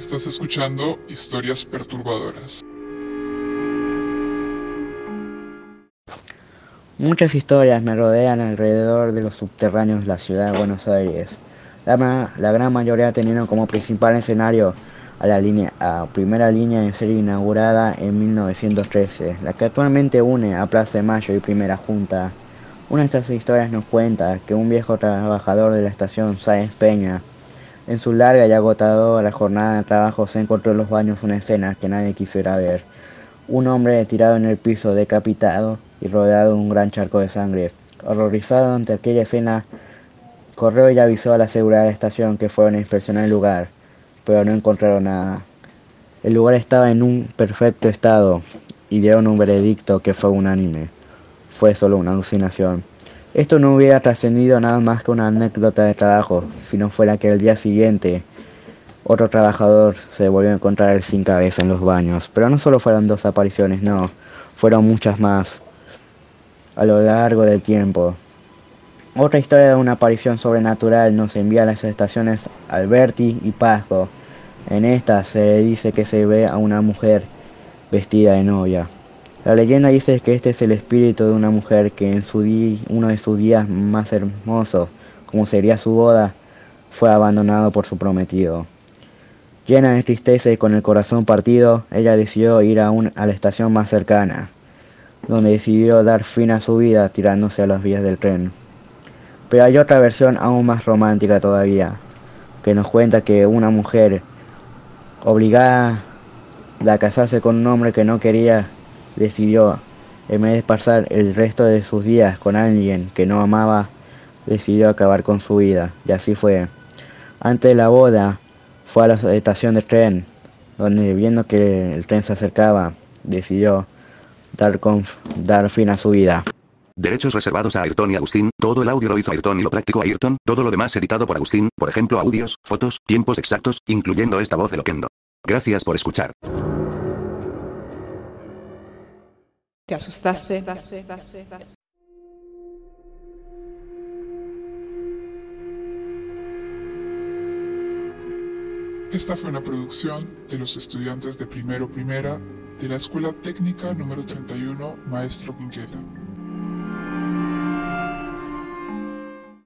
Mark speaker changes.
Speaker 1: Estás escuchando historias perturbadoras.
Speaker 2: Muchas historias me rodean alrededor de los subterráneos de la ciudad de Buenos Aires. La, gran mayoría teniendo como principal escenario a la línea, a primera línea en ser inaugurada en 1913, la que actualmente une a Plaza de Mayo y Primera Junta. Una de estas historias nos cuenta que un viejo trabajador de la estación Sáenz Peña, en su larga y agotadora jornada de trabajo, se encontró en los baños una escena que nadie quisiera ver. Un hombre tirado en el piso, decapitado y rodeado de un gran charco de sangre. Horrorizado ante aquella escena, corrió y avisó a la seguridad de la estación que fueron a inspeccionar el lugar pero no encontraron nada. El lugar estaba en un perfecto estado y dieron un veredicto que fue unánime. Fue solo una alucinación. Esto no hubiera trascendido nada más que una anécdota de trabajo, si no fuera que el día siguiente otro trabajador se volvió a encontrar sin cabeza en los baños. Pero no solo fueron dos apariciones, no, fueron muchas más a lo largo del tiempo. Otra historia de una aparición sobrenatural nos envía a las estaciones Alberti y Pasco. En esta se dice que se ve a una mujer vestida de novia. La leyenda dice que este es el espíritu de una mujer que en su uno de sus días más hermosos, como sería su boda, fue abandonado por su prometido. Llena de tristeza y con el corazón partido, ella decidió ir a, a la estación más cercana, donde decidió dar fin a su vida tirándose a las vías del tren. Pero hay otra versión aún más romántica todavía, que nos cuenta que una mujer obligada a casarse con un hombre que no quería, decidió, en vez de pasar el resto de sus días con alguien que no amaba, decidió acabar con su vida. Y así fue. Antes de la boda, fue a la estación de tren, donde viendo que el tren se acercaba, decidió dar, dar fin a su vida.
Speaker 3: Derechos reservados a Ayrton y Agustín, todo el audio lo hizo Ayrton y lo practicó Ayrton, todo lo demás editado por Agustín, por ejemplo audios, fotos, tiempos exactos, incluyendo esta voz de Loquendo. Gracias por escuchar.
Speaker 4: ¿Te asustaste?
Speaker 1: Esta fue una producción de los estudiantes de primero primera de la Escuela Técnica número 31 Maestro Quinquela.